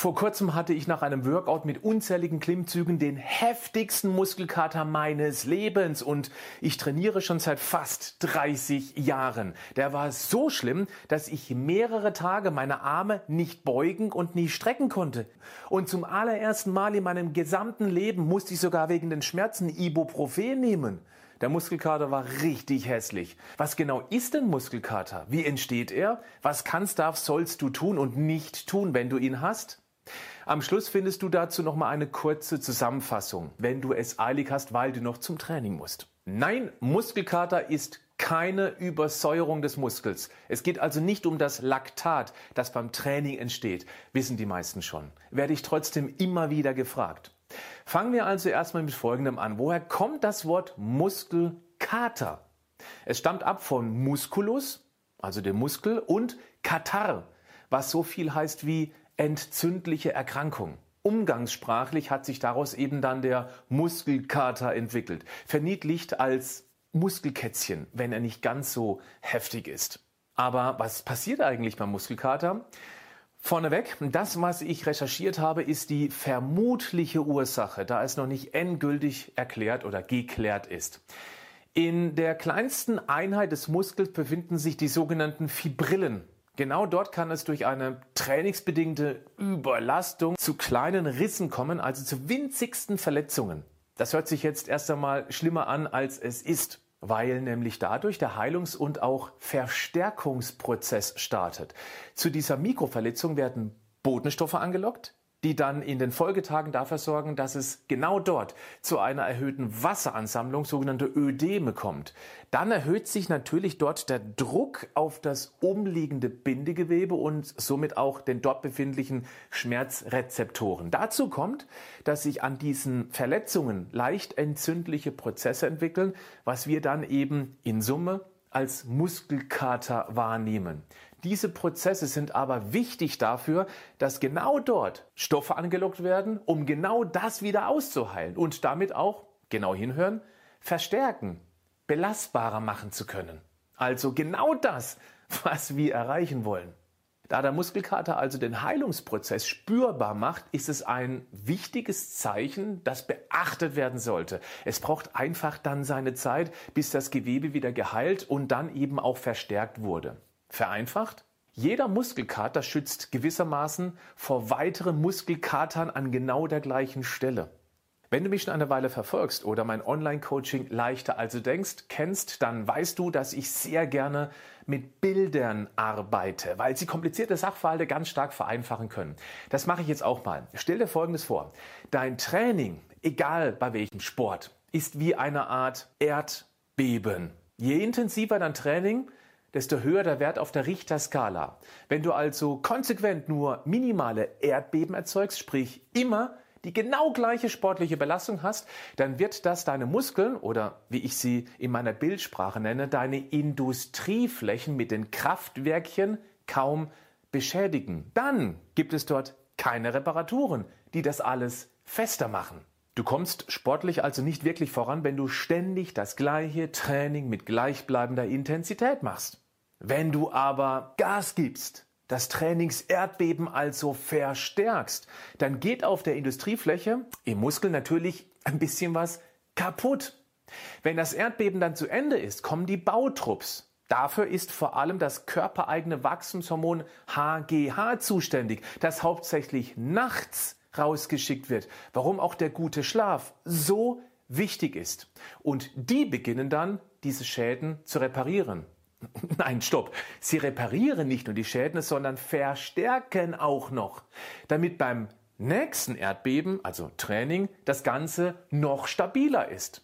Vor kurzem hatte ich nach einem Workout mit unzähligen Klimmzügen den heftigsten Muskelkater meines Lebens und ich trainiere schon seit fast 30 Jahren. Der war so schlimm, dass ich mehrere Tage meine Arme nicht beugen und nie strecken konnte. Und zum allerersten Mal in meinem gesamten Leben musste ich sogar wegen den Schmerzen Ibuprofen nehmen. Der Muskelkater war richtig hässlich. Was genau ist denn Muskelkater? Wie entsteht er? Was kannst, darfst, sollst du tun und nicht tun, wenn du ihn hast? Am Schluss findest du dazu noch mal eine kurze Zusammenfassung, wenn du es eilig hast, weil du noch zum Training musst. Nein, Muskelkater ist keine Übersäuerung des Muskels. Es geht also nicht um das Laktat, das beim Training entsteht, wissen die meisten schon. Werde ich trotzdem immer wieder gefragt. Fangen wir also erstmal mit Folgendem an. Woher kommt das Wort Muskelkater? Es stammt ab von Musculus, also dem Muskel, und Katar, was so viel heißt wie entzündliche Erkrankung. Umgangssprachlich hat sich daraus eben dann der Muskelkater entwickelt, verniedlicht als Muskelkätzchen, wenn er nicht ganz so heftig ist. Aber was passiert eigentlich beim Muskelkater? Vorneweg, das, was ich recherchiert habe, ist die vermutliche Ursache, da es noch nicht endgültig erklärt oder geklärt ist. In der kleinsten Einheit des Muskels befinden sich die sogenannten Fibrillen. Genau dort kann es durch eine trainingsbedingte Überlastung zu kleinen Rissen kommen, also zu winzigsten Verletzungen. Das hört sich jetzt erst einmal schlimmer an, als es ist, weil nämlich dadurch der Heilungs- und auch Verstärkungsprozess startet. Zu dieser Mikroverletzung werden Botenstoffe angelockt, die dann in den Folgetagen dafür sorgen, dass es genau dort zu einer erhöhten Wasseransammlung, sogenannte Ödeme, kommt. Dann erhöht sich natürlich dort der Druck auf das umliegende Bindegewebe und somit auch den dort befindlichen Schmerzrezeptoren. Dazu kommt, dass sich an diesen Verletzungen leicht entzündliche Prozesse entwickeln, was wir dann eben in Summe als Muskelkater wahrnehmen. Diese Prozesse sind aber wichtig dafür, dass genau dort Stoffe angelockt werden, um genau das wieder auszuheilen und damit auch, genau hinhören, verstärken, belastbarer machen zu können. Also genau das, was wir erreichen wollen. Da der Muskelkater also den Heilungsprozess spürbar macht, ist es ein wichtiges Zeichen, das beachtet werden sollte. Es braucht einfach dann seine Zeit, bis das Gewebe wieder geheilt und dann eben auch verstärkt wurde. Vereinfacht? Jeder Muskelkater schützt gewissermaßen vor weiteren Muskelkatern an genau der gleichen Stelle. Wenn du mich schon eine Weile verfolgst oder mein Online-Coaching leichter also denkst, kennst, dann weißt du, dass ich sehr gerne mit Bildern arbeite, weil sie komplizierte Sachverhalte ganz stark vereinfachen können. Das mache ich jetzt auch mal. Stell dir Folgendes vor. Dein Training, egal bei welchem Sport, ist wie eine Art Erdbeben. Je intensiver dein Training, desto höher der Wert auf der Richterskala. Wenn du also konsequent nur minimale Erdbeben erzeugst, sprich immer die genau gleiche sportliche Belastung hast, dann wird das deine Muskeln oder wie ich sie in meiner Bildsprache nenne, deine Industrieflächen mit den Kraftwerkchen kaum beschädigen. Dann gibt es dort keine Reparaturen, die das alles fester machen. Du kommst sportlich also nicht wirklich voran, wenn du ständig das gleiche Training mit gleichbleibender Intensität machst. Wenn du aber Gas gibst, das Trainingserdbeben also verstärkst, dann geht auf der Industriefläche im Muskel natürlich ein bisschen was kaputt. Wenn das Erdbeben dann zu Ende ist, kommen die Bautrupps. Dafür ist vor allem das körpereigene Wachstumshormon HGH zuständig, das hauptsächlich nachts rausgeschickt wird, warum auch der gute Schlaf so wichtig ist. Und die beginnen dann, diese Schäden zu reparieren. Nein, stopp. Sie reparieren nicht nur die Schäden, sondern verstärken auch noch, damit beim nächsten Erdbeben, also Training, das Ganze noch stabiler ist.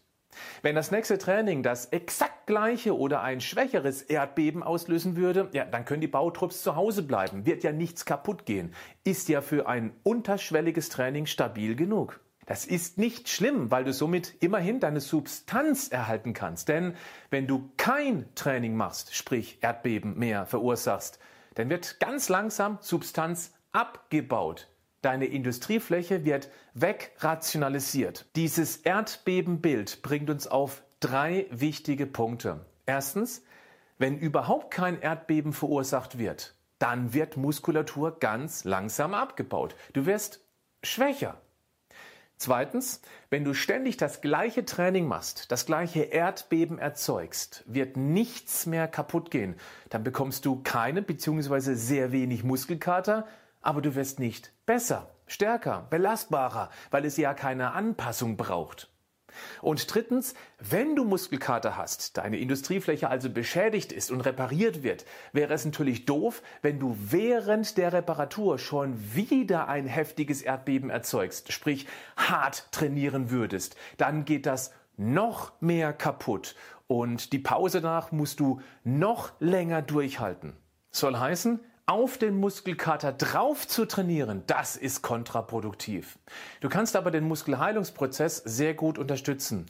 Wenn das nächste Training das exakt gleiche oder ein schwächeres Erdbeben auslösen würde, ja, dann können die Bautrupps zu Hause bleiben, wird ja nichts kaputt gehen, ist ja für ein unterschwelliges Training stabil genug. Das ist nicht schlimm, weil du somit immerhin deine Substanz erhalten kannst. Denn wenn du kein Training machst, sprich Erdbeben mehr verursachst, dann wird ganz langsam Substanz abgebaut. Deine Industriefläche wird wegrationalisiert. Dieses Erdbebenbild bringt uns auf drei wichtige Punkte. Erstens, wenn überhaupt kein Erdbeben verursacht wird, dann wird Muskulatur ganz langsam abgebaut. Du wirst schwächer. Zweitens, wenn du ständig das gleiche Training machst, das gleiche Erdbeben erzeugst, wird nichts mehr kaputt gehen. Dann bekommst du keine bzw. sehr wenig Muskelkater, aber du wirst nicht besser, stärker, belastbarer, weil es ja keine Anpassung braucht. Und drittens, wenn du Muskelkater hast, deine Industriefläche also beschädigt ist und repariert wird, wäre es natürlich doof, wenn du während der Reparatur schon wieder ein heftiges Erdbeben erzeugst, sprich hart trainieren würdest. Dann geht das noch mehr kaputt und die Pause danach musst du noch länger durchhalten. Soll heißen, auf den Muskelkater drauf zu trainieren, das ist kontraproduktiv. Du kannst aber den Muskelheilungsprozess sehr gut unterstützen.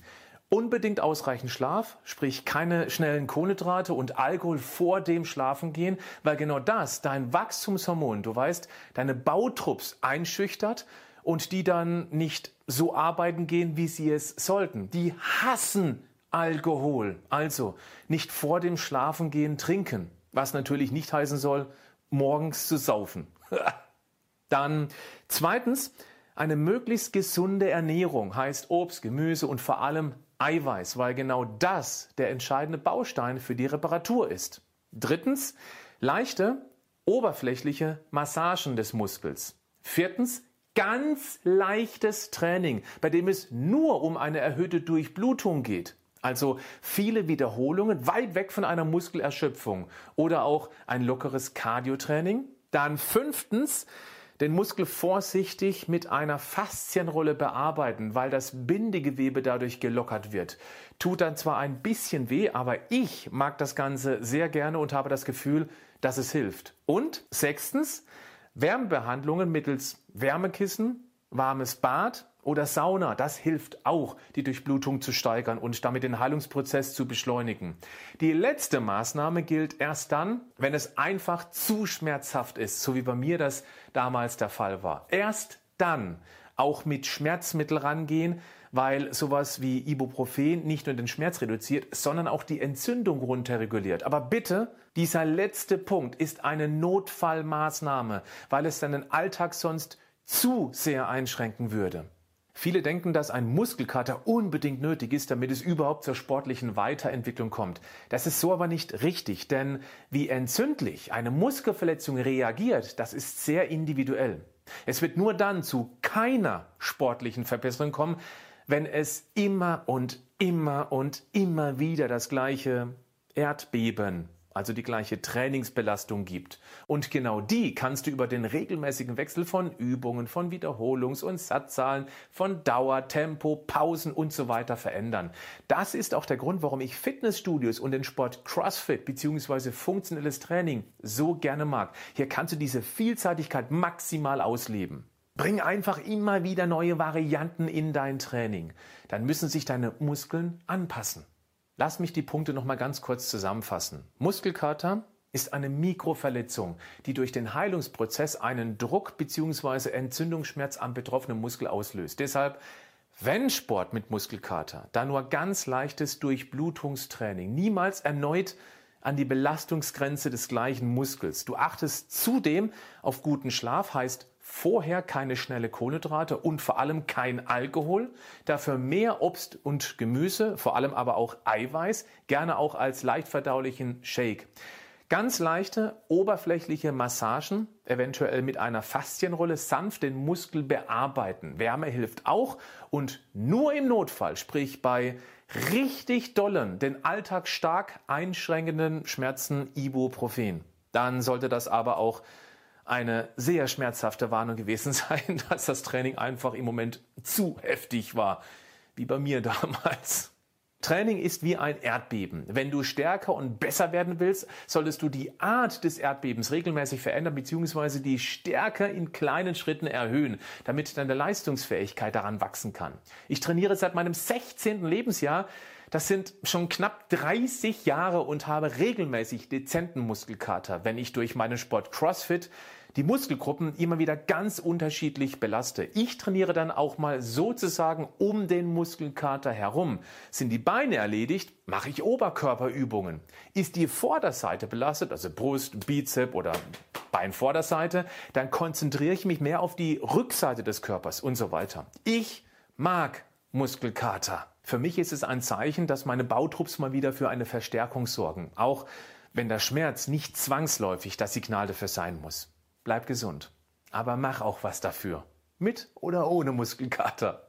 Unbedingt ausreichend Schlaf, sprich keine schnellen Kohlenhydrate und Alkohol vor dem Schlafengehen, weil genau das dein Wachstumshormon, du weißt, deine Bautrupps einschüchtert und die dann nicht so arbeiten gehen, wie sie es sollten. Die hassen Alkohol. Also nicht vor dem Schlafengehen trinken, was natürlich nicht heißen soll, morgens zu saufen. Dann zweitens, eine möglichst gesunde Ernährung heißt Obst, Gemüse und vor allem Eiweiß, weil genau das der entscheidende Baustein für die Reparatur ist. Drittens, leichte, oberflächliche Massagen des Muskels. Viertens, ganz leichtes Training, bei dem es nur um eine erhöhte Durchblutung geht. Also viele Wiederholungen weit weg von einer Muskelerschöpfung oder auch ein lockeres Cardiotraining. Dann fünftens, den Muskel vorsichtig mit einer Faszienrolle bearbeiten, weil das Bindegewebe dadurch gelockert wird. Tut dann zwar ein bisschen weh, aber ich mag das Ganze sehr gerne und habe das Gefühl, dass es hilft. Und sechstens, Wärmebehandlungen mittels Wärmekissen, warmes Bad oder Sauna, das hilft auch, die Durchblutung zu steigern und damit den Heilungsprozess zu beschleunigen. Die letzte Maßnahme gilt erst dann, wenn es einfach zu schmerzhaft ist, so wie bei mir das damals der Fall war. Erst dann auch mit Schmerzmittel rangehen, weil sowas wie Ibuprofen nicht nur den Schmerz reduziert, sondern auch die Entzündung runterreguliert. Aber bitte, dieser letzte Punkt ist eine Notfallmaßnahme, weil es deinen Alltag sonst zu sehr einschränken würde. Viele denken, dass ein Muskelkater unbedingt nötig ist, damit es überhaupt zur sportlichen Weiterentwicklung kommt. Das ist so aber nicht richtig, denn wie entzündlich eine Muskelverletzung reagiert, das ist sehr individuell. Es wird nur dann zu keiner sportlichen Verbesserung kommen, wenn es immer und immer und immer wieder das gleiche Erdbeben, also die gleiche Trainingsbelastung gibt. Und genau die kannst du über den regelmäßigen Wechsel von Übungen, von Wiederholungs- und Satzzahlen, von Dauer, Tempo, Pausen und so weiter verändern. Das ist auch der Grund, warum ich Fitnessstudios und den Sport CrossFit bzw. funktionelles Training so gerne mag. Hier kannst du diese Vielseitigkeit maximal ausleben. Bring einfach immer wieder neue Varianten in dein Training. Dann müssen sich deine Muskeln anpassen. Lass mich die Punkte noch mal ganz kurz zusammenfassen. Muskelkater ist eine Mikroverletzung, die durch den Heilungsprozess einen Druck bzw. Entzündungsschmerz am betroffenen Muskel auslöst. Deshalb, wenn Sport mit Muskelkater, dann nur ganz leichtes Durchblutungstraining, niemals erneut an die Belastungsgrenze des gleichen Muskels. Du achtest zudem auf guten Schlaf, heißt Vorher keine schnelle Kohlenhydrate und vor allem kein Alkohol. Dafür mehr Obst und Gemüse, vor allem aber auch Eiweiß, gerne auch als leicht verdaulichen Shake. Ganz leichte, oberflächliche Massagen, eventuell mit einer Faszienrolle, sanft den Muskel bearbeiten. Wärme hilft auch und nur im Notfall, sprich bei richtig dollen, den Alltag stark einschränkenden Schmerzen Ibuprofen. Dann sollte das aber auch eine sehr schmerzhafte Warnung gewesen sein, dass das Training einfach im Moment zu heftig war, wie bei mir damals. Training ist wie ein Erdbeben. Wenn du stärker und besser werden willst, solltest du die Art des Erdbebens regelmäßig verändern bzw. die Stärke in kleinen Schritten erhöhen, damit deine Leistungsfähigkeit daran wachsen kann. Ich trainiere seit meinem 16. Lebensjahr. Das sind schon knapp 30 Jahre und habe regelmäßig dezenten Muskelkater, wenn ich durch meinen Sport CrossFit die Muskelgruppen immer wieder ganz unterschiedlich belaste. Ich trainiere dann auch mal sozusagen um den Muskelkater herum. Sind die Beine erledigt, mache ich Oberkörperübungen. Ist die Vorderseite belastet, also Brust, Bizep oder Beinvorderseite, dann konzentriere ich mich mehr auf die Rückseite des Körpers und so weiter. Ich mag Muskelkater. Für mich ist es ein Zeichen, dass meine Bautrupps mal wieder für eine Verstärkung sorgen. Auch wenn der Schmerz nicht zwangsläufig das Signal dafür sein muss. Bleib gesund. Aber mach auch was dafür. Mit oder ohne Muskelkater.